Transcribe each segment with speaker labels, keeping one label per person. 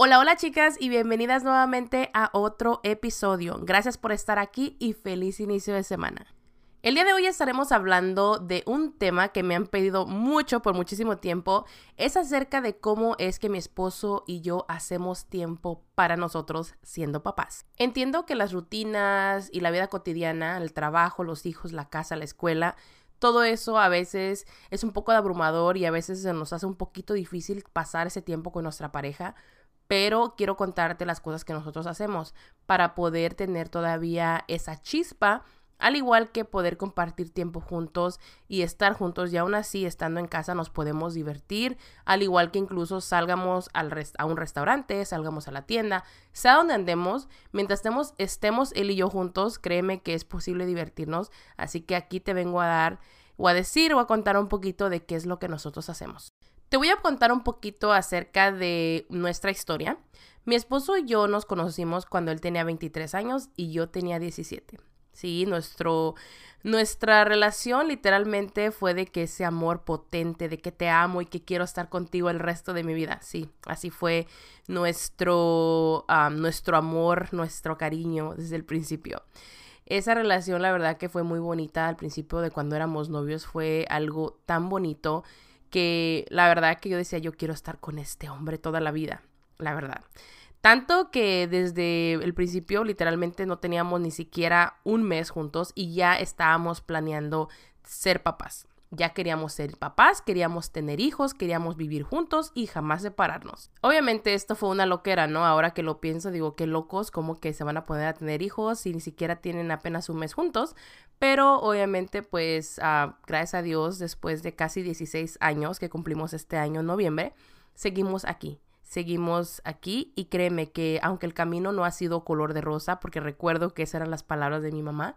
Speaker 1: Hola, hola chicas y bienvenidas nuevamente a otro episodio. Gracias por estar aquí y feliz inicio de semana. El día de hoy estaremos hablando de un tema que me han pedido mucho por muchísimo tiempo. Es acerca de cómo es que mi esposo y yo hacemos tiempo para nosotros siendo papás. Entiendo que las rutinas y la vida cotidiana, el trabajo, los hijos, la casa, la escuela, todo eso a veces es un poco abrumador y a veces se nos hace un poquito difícil pasar ese tiempo con nuestra pareja pero quiero contarte las cosas que nosotros hacemos para poder tener todavía esa chispa, al igual que poder compartir tiempo juntos y estar juntos y aún así estando en casa nos podemos divertir, al igual que incluso salgamos al a un restaurante, salgamos a la tienda, sea donde andemos, mientras estemos, estemos él y yo juntos, créeme que es posible divertirnos, así que aquí te vengo a dar o a decir o a contar un poquito de qué es lo que nosotros hacemos. Te voy a contar un poquito acerca de nuestra historia. Mi esposo y yo nos conocimos cuando él tenía 23 años y yo tenía 17. Sí, nuestro, nuestra relación literalmente fue de que ese amor potente, de que te amo y que quiero estar contigo el resto de mi vida. Sí, así fue nuestro, nuestro amor, nuestro cariño desde el principio. Esa relación, la verdad que fue muy bonita al principio de cuando éramos novios, fue algo tan bonito que la verdad que yo decía, yo quiero estar con este hombre toda la vida, la verdad. Tanto que desde el principio literalmente no teníamos ni siquiera un mes juntos y ya estábamos planeando ser papás. Ya queríamos ser papás, queríamos tener hijos, queríamos vivir juntos y jamás separarnos. Obviamente esto fue una loquera, ¿no? Ahora que lo pienso, digo, qué locos, como que se van a poder a tener hijos y ni siquiera tienen apenas un mes juntos. Pero obviamente, pues, ah, gracias a Dios, después de casi 16 años que cumplimos este año en noviembre, seguimos aquí. Seguimos aquí y créeme que aunque el camino no ha sido color de rosa, porque recuerdo que esas eran las palabras de mi mamá,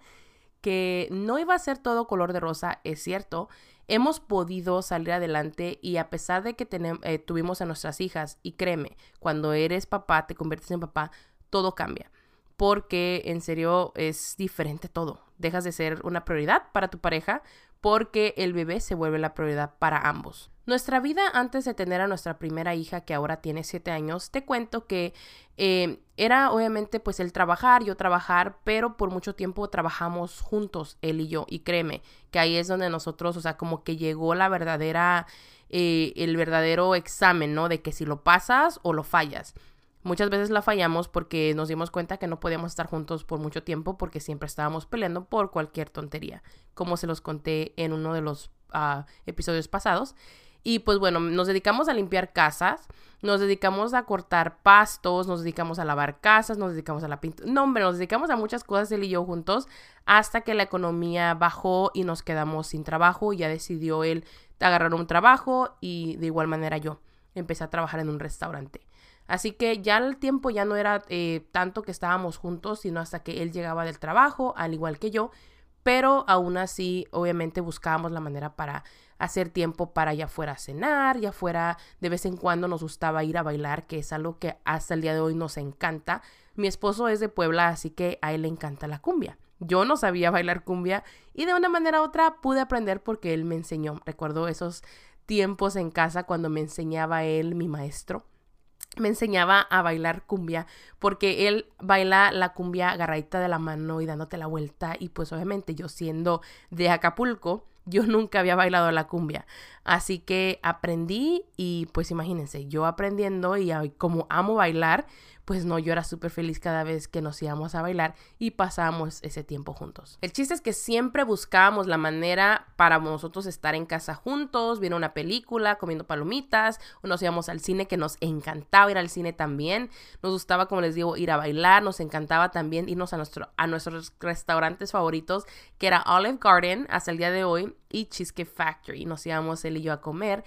Speaker 1: que no iba a ser todo color de rosa, es cierto. Hemos podido salir adelante y a pesar de que eh, tuvimos a nuestras hijas, y créeme, cuando eres papá, te conviertes en papá, todo cambia. Porque en serio es diferente todo. Dejas de ser una prioridad para tu pareja porque el bebé se vuelve la prioridad para ambos. Nuestra vida antes de tener a nuestra primera hija, que ahora tiene siete años, te cuento que eh, era obviamente pues el trabajar, yo trabajar, pero por mucho tiempo trabajamos juntos, él y yo, y créeme, que ahí es donde nosotros, o sea, como que llegó la verdadera, eh, el verdadero examen, ¿no? De que si lo pasas o lo fallas. Muchas veces la fallamos porque nos dimos cuenta que no podíamos estar juntos por mucho tiempo porque siempre estábamos peleando por cualquier tontería, como se los conté en uno de los ah, episodios pasados. Y pues bueno, nos dedicamos a limpiar casas, nos dedicamos a cortar pastos, nos dedicamos a lavar casas, nos dedicamos a la pintura. No, hombre, nos dedicamos a muchas cosas él y yo juntos hasta que la economía bajó y nos quedamos sin trabajo. Ya decidió él agarrar un trabajo y de igual manera yo empecé a trabajar en un restaurante. Así que ya el tiempo ya no era eh, tanto que estábamos juntos, sino hasta que él llegaba del trabajo, al igual que yo, pero aún así, obviamente buscábamos la manera para hacer tiempo para ya fuera a cenar, ya fuera de vez en cuando nos gustaba ir a bailar, que es algo que hasta el día de hoy nos encanta. Mi esposo es de Puebla, así que a él le encanta la cumbia. Yo no sabía bailar cumbia y de una manera u otra pude aprender porque él me enseñó. Recuerdo esos tiempos en casa cuando me enseñaba él, mi maestro me enseñaba a bailar cumbia porque él baila la cumbia agarradita de la mano y dándote la vuelta y pues obviamente yo siendo de Acapulco yo nunca había bailado la cumbia. Así que aprendí y pues imagínense yo aprendiendo y como amo bailar pues no, yo era súper feliz cada vez que nos íbamos a bailar y pasábamos ese tiempo juntos. El chiste es que siempre buscábamos la manera para nosotros estar en casa juntos, viendo una película, comiendo palomitas, o nos íbamos al cine que nos encantaba ir al cine también. Nos gustaba, como les digo, ir a bailar, nos encantaba también irnos a, nuestro, a nuestros restaurantes favoritos, que era Olive Garden hasta el día de hoy y Cheesecake Factory. Nos íbamos él y yo a comer.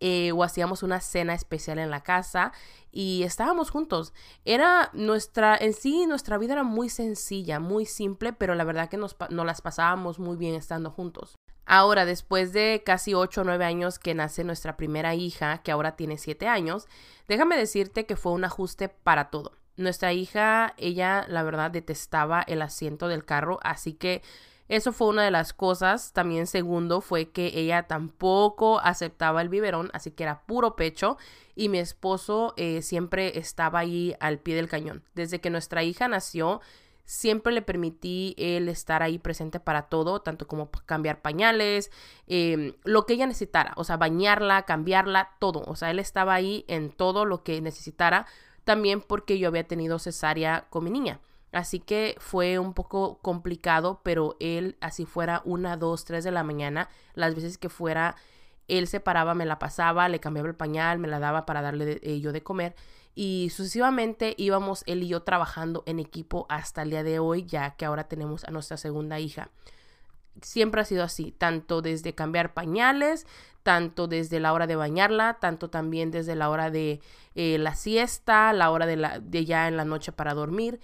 Speaker 1: Eh, o hacíamos una cena especial en la casa y estábamos juntos. Era nuestra, en sí, nuestra vida era muy sencilla, muy simple, pero la verdad que nos, nos las pasábamos muy bien estando juntos. Ahora, después de casi 8 o 9 años que nace nuestra primera hija, que ahora tiene 7 años, déjame decirte que fue un ajuste para todo. Nuestra hija, ella la verdad detestaba el asiento del carro, así que Eso fue una de las cosas. También segundo fue que ella tampoco aceptaba el biberón, así que era puro pecho. Y mi esposo eh, siempre estaba ahí al pie del cañón. Desde que nuestra hija nació, siempre le permití él estar ahí presente para todo, tanto como cambiar pañales, em, lo que ella necesitara, o sea, bañarla, cambiarla, todo. O sea, él estaba ahí en todo lo que necesitara, también porque yo había tenido cesárea con mi niña. Así que fue un poco complicado, pero él, así fuera una, dos, tres de la mañana, las veces que fuera, él se paraba, me la pasaba, le cambiaba el pañal, me la daba para darle eh, yo de comer. Y sucesivamente íbamos él y yo trabajando en equipo hasta el día de hoy, ya que ahora tenemos a nuestra segunda hija. Siempre ha sido así, tanto desde cambiar pañales, tanto desde la hora de bañarla, tanto también desde la hora de eh, la siesta, la hora de, la, de ya en la noche para dormir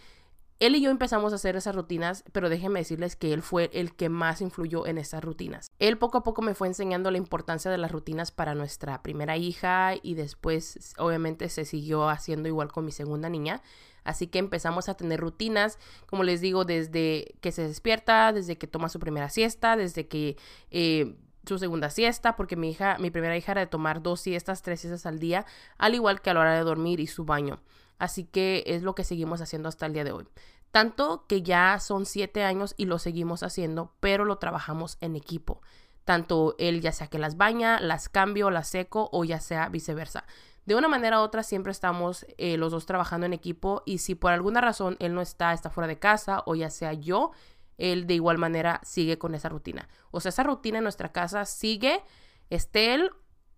Speaker 1: él y yo empezamos a hacer esas rutinas, pero déjenme decirles que él fue el que más influyó en esas rutinas. Él poco a poco me fue enseñando la importancia de las rutinas para nuestra primera hija y después obviamente se siguió haciendo igual con mi segunda niña. Así que empezamos a tener rutinas, como les digo, desde que se despierta, desde que toma su primera siesta, desde que eh, su segunda siesta, porque mi hija, mi primera hija era de tomar dos siestas, tres siestas al día, al igual que a la hora de dormir y su baño. Así que es lo que seguimos haciendo hasta el día de hoy. Tanto que ya son siete años y lo seguimos haciendo, pero lo trabajamos en equipo. Tanto él ya sea que las baña, las cambio, las seco o ya sea viceversa. De una manera u otra siempre estamos eh, los dos trabajando en equipo y si por alguna razón él no está, está fuera de casa o ya sea yo, él de igual manera sigue con esa rutina. O sea, esa rutina en nuestra casa sigue, esté él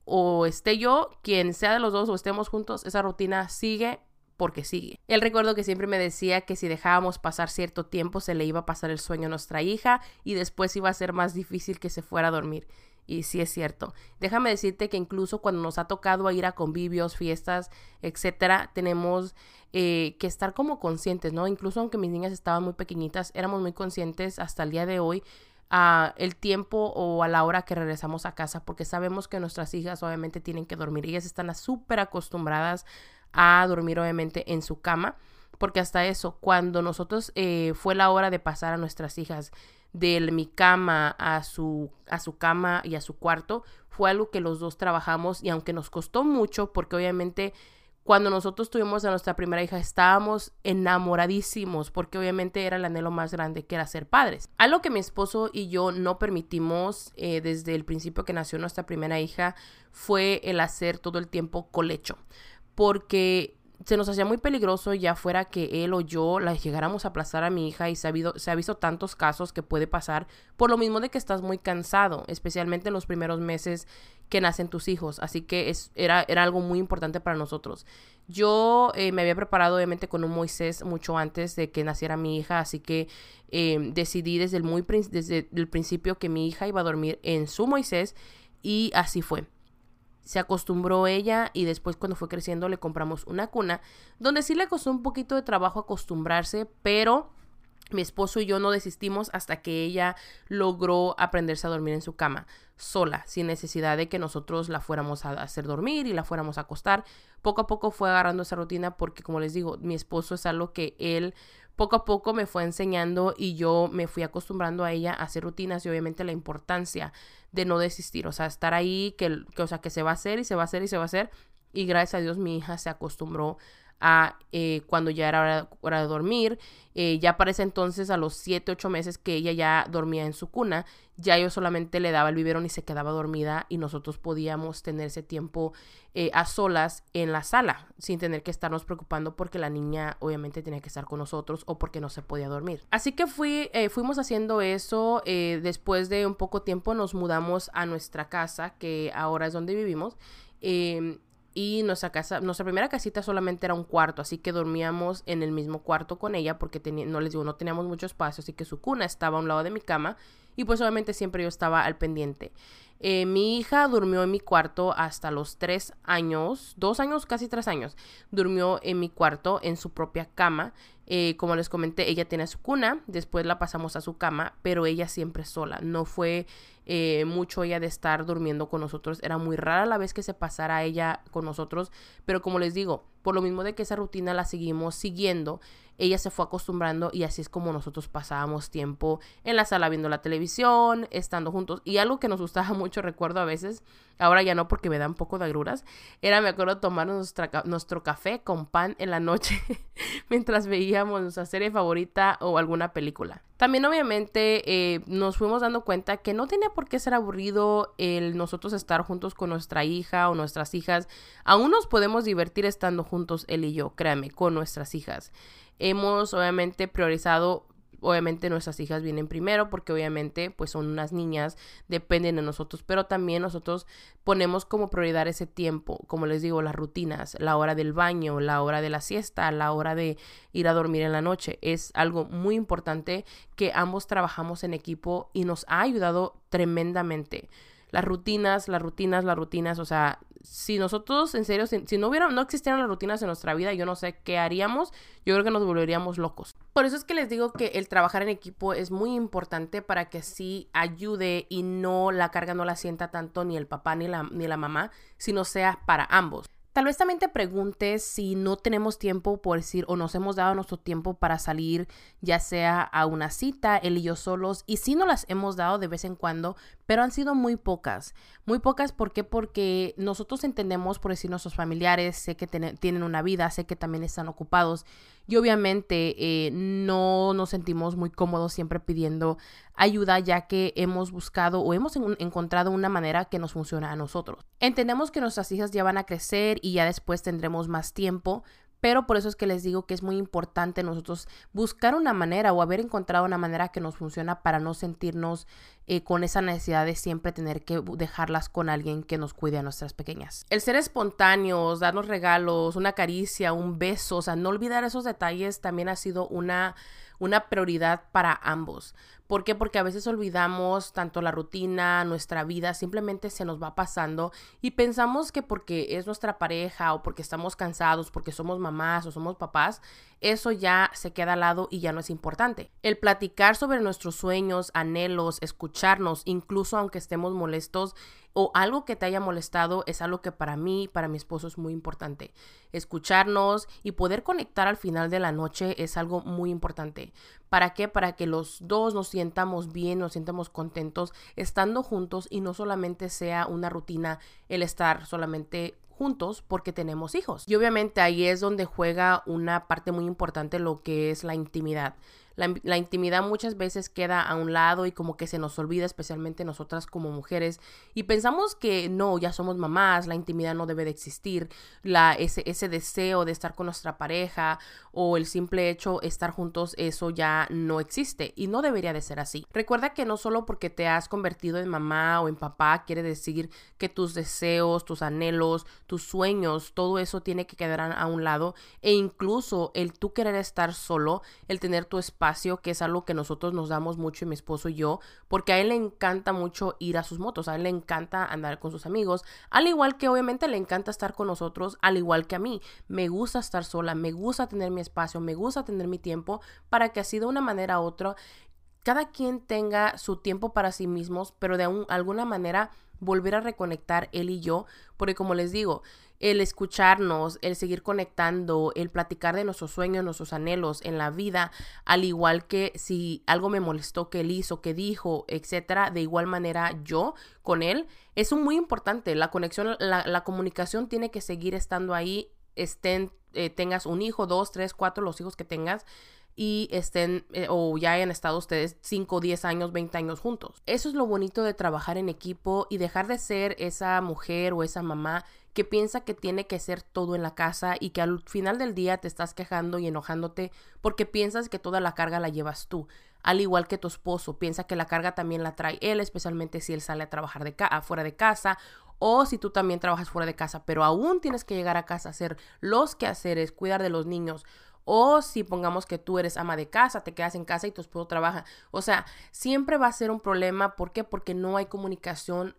Speaker 1: o esté yo, quien sea de los dos o estemos juntos, esa rutina sigue porque sigue. Él recuerdo que siempre me decía que si dejábamos pasar cierto tiempo se le iba a pasar el sueño a nuestra hija y después iba a ser más difícil que se fuera a dormir. Y sí es cierto. Déjame decirte que incluso cuando nos ha tocado ir a convivios, fiestas, etcétera, tenemos eh, que estar como conscientes, ¿no? Incluso aunque mis niñas estaban muy pequeñitas, éramos muy conscientes hasta el día de hoy a el tiempo o a la hora que regresamos a casa, porque sabemos que nuestras hijas obviamente tienen que dormir. Ellas están súper acostumbradas a dormir obviamente en su cama, porque hasta eso, cuando nosotros eh, fue la hora de pasar a nuestras hijas de mi cama a su, a su cama y a su cuarto, fue algo que los dos trabajamos y aunque nos costó mucho, porque obviamente cuando nosotros tuvimos a nuestra primera hija estábamos enamoradísimos porque obviamente era el anhelo más grande que era ser padres. Algo que mi esposo y yo no permitimos eh, desde el principio que nació nuestra primera hija fue el hacer todo el tiempo colecho porque se nos hacía muy peligroso ya fuera que él o yo la llegáramos a aplazar a mi hija y se ha, visto tantos casos que puede pasar por lo mismo de que estás muy cansado, especialmente en los primeros meses que nacen tus hijos. Así que era, algo muy importante para nosotros. Yo eh, me había preparado obviamente con un Moisés mucho antes de que naciera mi hija, así que eh, decidí desde el principio que mi hija iba a dormir en su Moisés y así fue se acostumbró ella y después cuando fue creciendo le compramos una cuna, donde sí le costó un poquito de trabajo acostumbrarse, pero mi esposo y yo no desistimos hasta que ella logró aprenderse a dormir en su cama sola, sin necesidad de que nosotros la fuéramos a hacer dormir y la fuéramos a acostar. Poco a poco fue agarrando esa rutina porque, como les digo, mi esposo es algo que él poco a poco me fue enseñando y yo me fui acostumbrando a ella a hacer rutinas y obviamente la importancia de no desistir, o sea, estar ahí, que, que, o sea, que se va a hacer y se va a hacer y se va a hacer. Y gracias a Dios mi hija se acostumbró a eh, cuando ya era hora, de dormir. Eh, ya parece entonces, a los 7, 8 meses que ella ya dormía en su cuna, ya yo solamente le daba el biberón y se quedaba dormida y nosotros podíamos tener ese tiempo eh, a solas en la sala sin tener que estarnos preocupando porque la niña obviamente tenía que estar con nosotros o porque no se podía dormir. Así que fui, fuimos haciendo eso. después de un poco tiempo nos mudamos a nuestra casa que ahora es donde vivimos. Em, y nuestra casa, nuestra primera casita solamente era un cuarto, así que dormíamos en el mismo cuarto con ella porque no les digo, no teníamos mucho espacio, así que su cuna estaba a un lado de mi cama y pues obviamente siempre yo estaba al pendiente. Eh, mi hija durmió en mi cuarto hasta los tres años, dos años, casi tres años. Durmió en mi cuarto, en su propia cama. Eh, como les comenté, ella tiene su cuna, después la pasamos a su cama, pero ella siempre sola. No fue eh, mucho ella de estar durmiendo con nosotros. Era muy rara la vez que se pasara ella con nosotros, pero como les digo, por lo mismo de que esa rutina la seguimos siguiendo, ella se fue acostumbrando y así es como nosotros pasábamos tiempo en la sala viendo la televisión, estando juntos. Y algo que nos gustaba mucho, recuerdo a veces, ahora ya no porque me da un poco de agruras, era, me acuerdo, tomar nuestro café con pan en la noche mientras veíamos nuestra serie favorita o alguna película. También obviamente eh, nos fuimos dando cuenta que no tenía por qué ser aburrido el nosotros estar juntos con nuestra hija o nuestras hijas. Aún nos podemos divertir estando juntos él y yo, créame, con nuestras hijas. Hemos obviamente priorizado obviamente nuestras hijas vienen primero porque obviamente pues son unas niñas, dependen de nosotros, pero también nosotros ponemos como prioridad ese tiempo, como les digo, las rutinas, la hora del baño, la hora de la siesta, la hora de ir a dormir en la noche. Es algo muy importante que ambos trabajamos en equipo y nos ha ayudado tremendamente las rutinas, las rutinas, las rutinas, o sea, si nosotros, en serio, si, no hubiera, no existieran las rutinas en nuestra vida, yo no sé qué haríamos, yo creo que nos volveríamos locos. Por eso es que les digo que el trabajar en equipo es muy importante para que sí ayude y no la carga no la sienta tanto ni el papá ni la, ni la mamá, sino sea para ambos. Tal vez también te preguntes si no tenemos tiempo, por decir, o nos hemos dado nuestro tiempo para salir, ya sea a una cita, él y yo solos, y sí nos las hemos dado de vez en cuando, pero han sido muy pocas. Muy pocas, ¿por qué? Porque nosotros entendemos, por decir, nuestros familiares, sé que tienen una vida, sé que también están ocupados, y obviamente eh, no nos sentimos muy cómodos siempre pidiendo ayuda ya que hemos buscado o hemos encontrado una manera que nos funciona a nosotros. Entendemos que nuestras hijas ya van a crecer y ya después tendremos más tiempo, pero por eso es que les digo que es muy importante nosotros buscar una manera o haber encontrado una manera que nos funciona para no sentirnos eh, con esa necesidad de siempre tener que dejarlas con alguien que nos cuide a nuestras pequeñas. El ser espontáneos, darnos regalos, una caricia, un beso, o sea, no olvidar esos detalles también ha sido una una prioridad para ambos. ¿Por qué? Porque a veces olvidamos tanto la rutina, nuestra vida, simplemente se nos va pasando y pensamos que porque es nuestra pareja o porque estamos cansados, porque somos mamás o somos papás, eso ya se queda al lado y ya no es importante. El platicar sobre nuestros sueños, anhelos, escucharnos, incluso aunque estemos molestos, o algo que te haya molestado es algo que para mí, para mi esposo es muy importante. Escucharnos y poder conectar al final de la noche es algo muy importante. ¿Para qué? Para que los dos nos sientamos bien, nos sientamos contentos estando juntos y no solamente sea una rutina el estar solamente juntos porque tenemos hijos. Y obviamente ahí es donde juega una parte muy importante lo que es la intimidad. La, intimidad muchas veces queda a un lado y como que se nos olvida, especialmente nosotras como mujeres, y pensamos que no, ya somos mamás, la intimidad no debe de existir, la, ese, ese deseo de estar con nuestra pareja o el simple hecho de estar juntos, eso ya no existe y no debería de ser así. Recuerda que no solo porque te has convertido en mamá o en papá quiere decir que tus deseos, tus anhelos, tus sueños, todo eso tiene que quedar a un lado e incluso el tú querer estar solo, el tener tu espacio, que es algo que nosotros nos damos mucho, mi esposo y yo, porque a él le encanta mucho ir a sus motos, a él le encanta andar con sus amigos, al igual que obviamente le encanta estar con nosotros, al igual que a mí. Me gusta estar sola, me gusta tener mi espacio, me gusta tener mi tiempo, para que así de una manera u otra cada quien tenga su tiempo para sí mismos, pero de alguna manera volver a reconectar él y yo, porque como les digo, el escucharnos, el seguir conectando, el platicar de nuestros sueños, nuestros anhelos en la vida, al igual que si algo me molestó que él hizo, que dijo, etcétera, de igual manera yo con él, es muy importante. La conexión, la, comunicación tiene que seguir estando ahí, estén, eh, tengas un hijo, dos, tres, cuatro, los hijos que tengas y estén eh, o ya hayan estado ustedes 5, 10 años, 20 años juntos. Eso es lo bonito de trabajar en equipo y dejar de ser esa mujer o esa mamá que piensa que tiene que ser todo en la casa y que al final del día te estás quejando y enojándote porque piensas que toda la carga la llevas tú. Al igual que tu esposo, piensa que la carga también la trae él, especialmente si él sale a trabajar de fuera de casa o si tú también trabajas fuera de casa, pero aún tienes que llegar a casa hacer los quehaceres, cuidar de los niños o si pongamos que tú eres ama de casa, te quedas en casa y tu esposo trabaja. O sea, siempre va a ser un problema. ¿Por qué? Porque no hay comunicación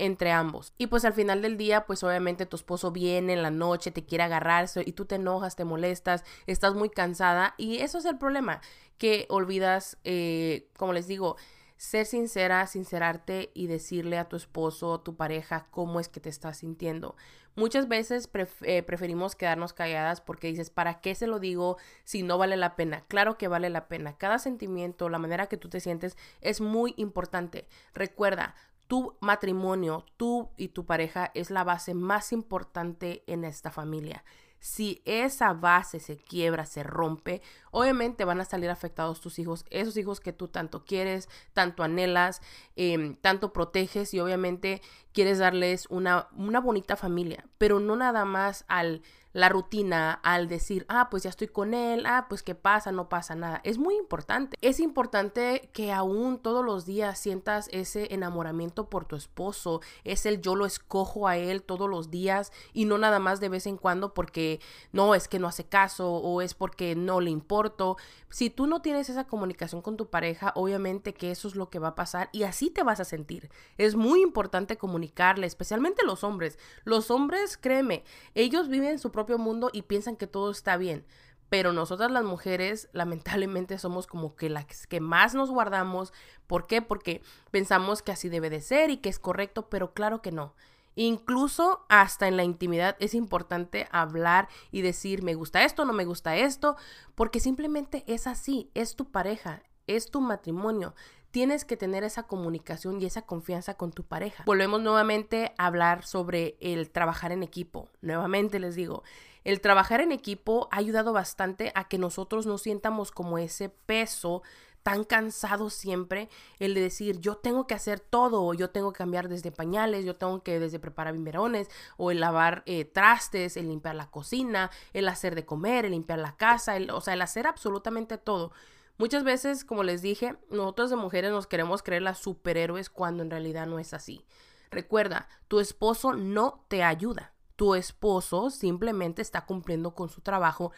Speaker 1: entre ambos. Y pues al final del día, pues obviamente tu esposo viene en la noche, te quiere agarrarse y tú te enojas, te molestas, estás muy cansada y eso es el problema, que olvidas, eh, como les digo, ser sincera, sincerarte y decirle a tu esposo, a tu pareja, cómo es que te estás sintiendo. Muchas veces eh, preferimos quedarnos calladas porque dices, ¿para qué se lo digo si no vale la pena? Claro que vale la pena. Cada sentimiento, la manera que tú te sientes es muy importante. Recuerda, tu matrimonio, tú y tu pareja es la base más importante en esta familia. Si esa base se quiebra, se rompe, obviamente van a salir afectados tus hijos, esos hijos que tú tanto quieres, tanto anhelas, em, tanto proteges y obviamente quieres darles una, una bonita familia, pero no nada más al la rutina al decir, ah, pues ya estoy con él, ah, pues qué pasa, no pasa nada. Es muy importante. Es importante que aún todos los días sientas ese enamoramiento por tu esposo. Es el yo lo escojo a él todos los días y no nada más de vez en cuando porque no es que no hace caso o es porque no le importo. Si tú no tienes esa comunicación con tu pareja, obviamente que eso es lo que va a pasar y así te vas a sentir. Es muy importante comunicarle, especialmente los hombres. Los hombres, créeme, ellos viven su propio mundo y piensan que todo está bien. Pero nosotras las mujeres lamentablemente somos como que las que más nos guardamos. ¿Por qué? Porque pensamos que así debe de ser y que es correcto, pero claro que no. Incluso hasta en la intimidad es importante hablar y decir me gusta esto, no me gusta esto, porque simplemente es así, es tu pareja, es tu matrimonio. Tienes que tener esa comunicación y esa confianza con tu pareja. Volvemos nuevamente a hablar sobre el trabajar en equipo. Nuevamente les digo, el trabajar en equipo ha ayudado bastante a que nosotros no sientamos como ese peso tan cansado siempre el de decir yo tengo que hacer todo, yo tengo que cambiar desde pañales, yo tengo que desde preparar biberones o el lavar eh, trastes, el limpiar la cocina, el hacer de comer, el limpiar la casa, o sea, el hacer absolutamente todo. Muchas veces, como les dije, nosotros de mujeres nos queremos creer las superhéroes cuando en realidad no es así. Recuerda, tu esposo no te ayuda. Tu esposo simplemente está cumpliendo con su trabajo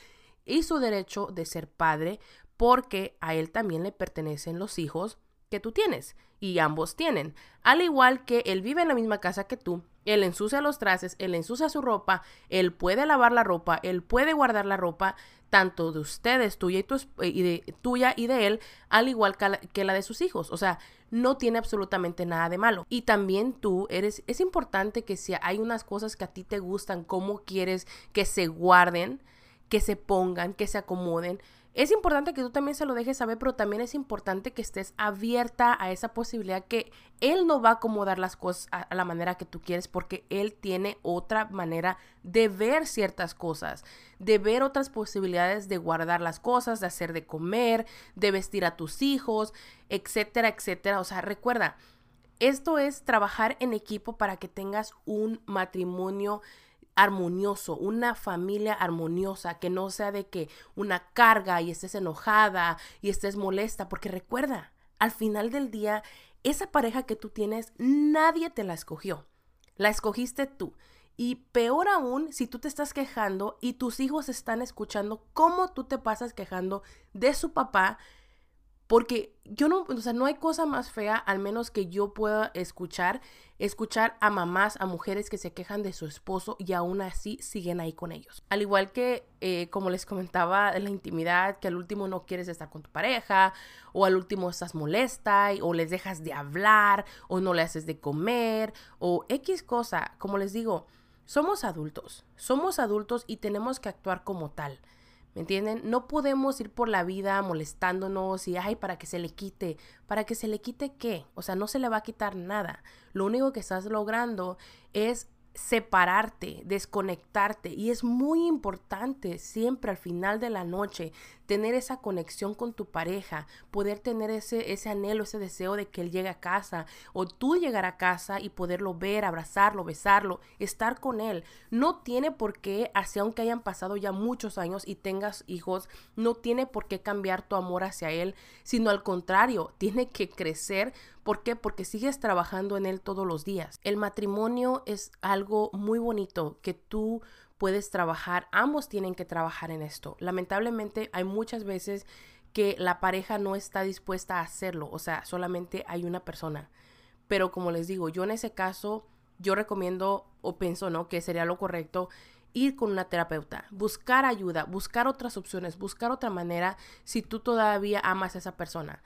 Speaker 1: y su derecho de ser padre porque a él también le pertenecen los hijos que tú tienes y ambos tienen. Al igual que él vive en la misma casa que tú, él ensucia los trastes, él ensucia su ropa, él puede lavar la ropa, él puede guardar la ropa, tanto de ustedes, tuya y, y de, tuya y de él, al igual que la, que la, de sus hijos. O sea, no tiene absolutamente nada de malo. Y también tú eres, es importante que si hay unas cosas que a ti te gustan, cómo quieres que se guarden, que se pongan, que se acomoden, es importante que tú también se lo dejes saber, pero también es importante que estés abierta a esa posibilidad que él no va a acomodar las cosas a, la manera que tú quieres porque él tiene otra manera de ver ciertas cosas, de ver otras posibilidades de guardar las cosas, de hacer de comer, de vestir a tus hijos, etcétera, etcétera. O sea, recuerda, esto es trabajar en equipo para que tengas un matrimonio armonioso, una familia armoniosa, que no sea de que una carga y estés enojada y estés molesta, porque recuerda, al final del día, esa pareja que tú tienes, nadie te la escogió, la escogiste tú. Y peor aún, si tú te estás quejando y tus hijos están escuchando cómo tú te pasas quejando de su papá, porque yo no, o sea, no hay cosa más fea, al menos que yo pueda escuchar, escuchar a mamás, a mujeres que se quejan de su esposo y aún así siguen ahí con ellos. Al igual que, eh, como les comentaba, en la intimidad, que al último no quieres estar con tu pareja, o al último estás molesta, o les dejas de hablar, o no le haces de comer, o X cosa, como les digo, somos adultos, somos adultos y tenemos que actuar como tal. ¿Me entienden? No podemos ir por la vida molestándonos y, ay, para que se le quite. ¿Para que se le quite qué? O sea, no se le va a quitar nada. Lo único que estás logrando es separarte, desconectarte. Y es muy importante siempre al final de la noche tener esa conexión con tu pareja, poder tener ese, ese anhelo, ese deseo de que él llegue a casa o tú llegar a casa y poderlo ver, abrazarlo, besarlo, estar con él. No tiene por qué, así aunque hayan pasado ya muchos años y tengas hijos, no tiene por qué cambiar tu amor hacia él, sino al contrario, tiene que crecer. ¿Por qué? Porque sigues trabajando en él todos los días. El matrimonio es algo muy bonito que tú puedes trabajar, ambos tienen que trabajar en esto. Lamentablemente hay muchas veces que la pareja no está dispuesta a hacerlo, o sea, solamente hay una persona. Pero como les digo, yo en ese caso yo recomiendo o pienso, ¿no? Que sería lo correcto ir con una terapeuta, buscar ayuda, buscar otras opciones, buscar otra manera si tú todavía amas a esa persona.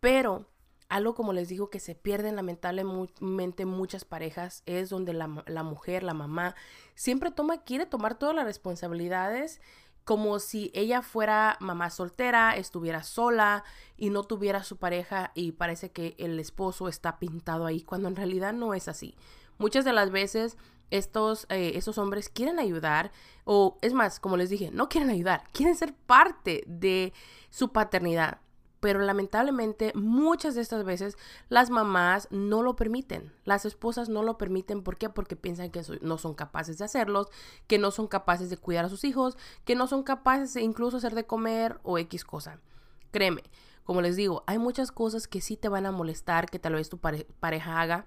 Speaker 1: Pero algo como les digo que se pierde lamentablemente muchas parejas es donde la, la, mujer, la mamá, siempre toma, quiere tomar todas las responsabilidades como si ella fuera mamá soltera, estuviera sola y no tuviera su pareja y parece que el esposo está pintado ahí cuando en realidad no es así. Muchas de las veces estos, eh, estos hombres quieren ayudar o es más, como les dije, no quieren ayudar, quieren ser parte de su paternidad. Pero lamentablemente muchas de estas veces las mamás no lo permiten, las esposas no lo permiten. ¿Por qué? Porque piensan que no son capaces de hacerlos, que no son capaces de cuidar a sus hijos, que no son capaces de incluso hacer de comer o X cosa. Créeme, como les digo, hay muchas cosas que sí te van a molestar que tal vez tu pareja haga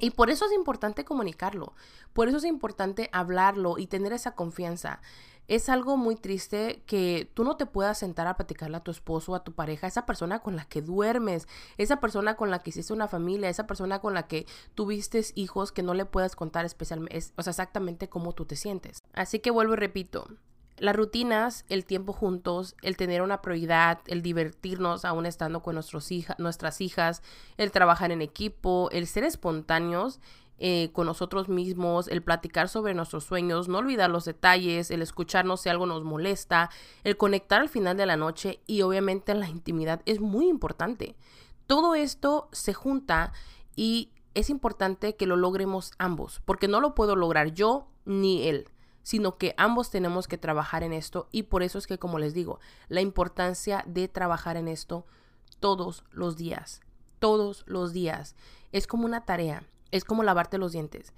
Speaker 1: y por eso es importante comunicarlo, por eso es importante hablarlo y tener esa confianza. Es algo muy triste que tú no te puedas sentar a platicarle a tu esposo, a tu pareja, esa persona con la que duermes, esa persona con la que hiciste una familia, esa persona con la que tuviste hijos que no le puedas contar especialmente, o sea, exactamente cómo tú te sientes. Así que vuelvo y repito, las rutinas, el tiempo juntos, el tener una prioridad, el divertirnos aún estando con nuestros nuestras hijas, el trabajar en equipo, el ser espontáneos eh, con nosotros mismos, el platicar sobre nuestros sueños, no olvidar los detalles, el escucharnos si algo nos molesta, el conectar al final de la noche y obviamente la intimidad es muy importante. Todo esto se junta y es importante que lo logremos ambos, porque no lo puedo lograr yo ni él sino que ambos tenemos que trabajar en esto y por eso es que, como les digo, la importancia de trabajar en esto todos los días, todos los días. Es como una tarea, es como lavarte los dientes.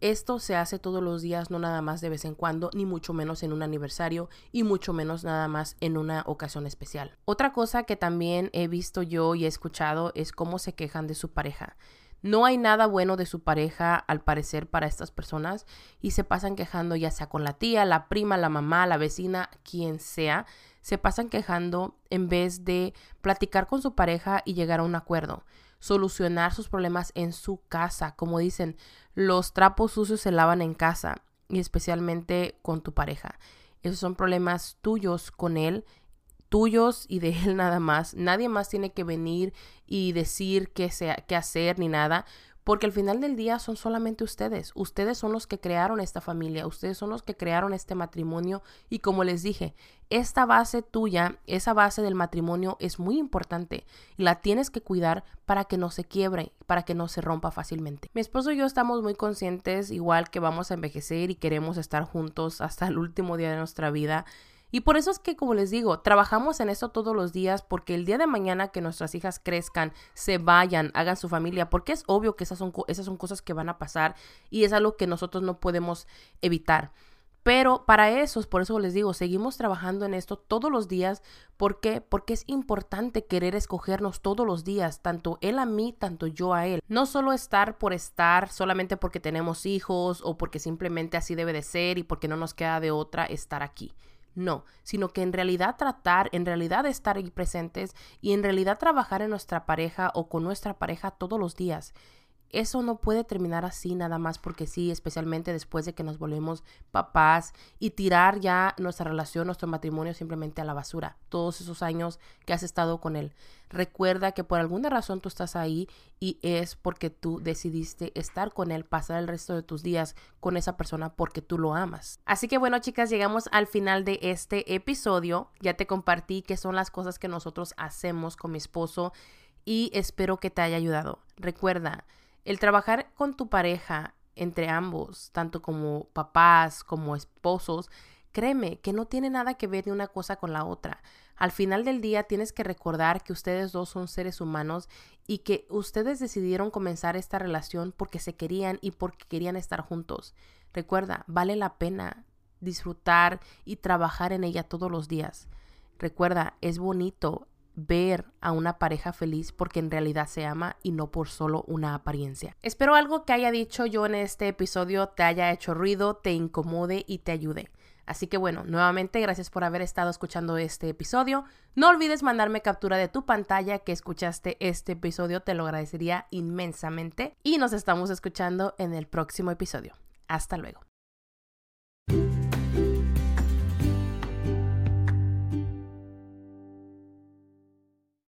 Speaker 1: Esto se hace todos los días, no nada más de vez en cuando, ni mucho menos en un aniversario y mucho menos nada más en una ocasión especial. Otra cosa que también he visto yo y he escuchado es cómo se quejan de su pareja. No hay nada bueno de su pareja, al parecer, para estas personas y se pasan quejando ya sea con la tía, la prima, la mamá, la vecina, quien sea. Se pasan quejando en vez de platicar con su pareja y llegar a un acuerdo, solucionar sus problemas en su casa. Como dicen, los trapos sucios se lavan en casa y especialmente con tu pareja. Esos son problemas tuyos con él tuyos y de él nada más. Nadie más tiene que venir y decir qué, sea, qué hacer ni nada, porque al final del día son solamente ustedes. Ustedes son los que crearon esta familia, ustedes son los que crearon este matrimonio y como les dije, esta base tuya, esa base del matrimonio es muy importante y la tienes que cuidar para que no se quiebre, para que no se rompa fácilmente. Mi esposo y yo estamos muy conscientes, igual que vamos a envejecer y queremos estar juntos hasta el último día de nuestra vida y por eso es que, como les digo, trabajamos en eso todos los días porque el día de mañana que nuestras hijas crezcan, se vayan, hagan su familia, porque es obvio que esas son, esas son cosas que van a pasar y es algo que nosotros no podemos evitar. Pero para eso, por eso les digo, seguimos trabajando en esto todos los días. ¿Por qué? Porque es importante querer escogernos todos los días, tanto él a mí, tanto yo a él. No solo estar por estar, solamente porque tenemos hijos o porque simplemente así debe de ser y porque no nos queda de otra estar aquí. No, sino que en realidad tratar, en realidad estar ahí presentes y en realidad trabajar en nuestra pareja o con nuestra pareja todos los días eso no puede terminar así nada más porque sí, especialmente después de que nos volvemos papás y tirar ya nuestra relación, nuestro matrimonio simplemente a la basura. Todos esos años que has estado con él. Recuerda que por alguna razón tú estás ahí y es porque tú decidiste estar con él, pasar el resto de tus días con esa persona porque tú lo amas. Así que bueno, chicas, llegamos al final de este episodio. Ya te compartí qué son las cosas que nosotros hacemos con mi esposo y espero que te haya ayudado. Recuerda, el trabajar con tu pareja entre ambos, tanto como papás como esposos, créeme que no tiene nada que ver de una cosa con la otra. Al final del día tienes que recordar que ustedes dos son seres humanos y que ustedes decidieron comenzar esta relación porque se querían y porque querían estar juntos. Recuerda, vale la pena disfrutar y trabajar en ella todos los días. Recuerda, es bonito ver a una pareja feliz porque en realidad se ama y no por solo una apariencia. Espero algo que haya dicho yo en este episodio te haya hecho ruido, te incomode y te ayude. Así que bueno, nuevamente gracias por haber estado escuchando este episodio. No olvides mandarme captura de tu pantalla que escuchaste este episodio, te lo agradecería inmensamente. Y nos estamos escuchando en el próximo episodio. Hasta luego.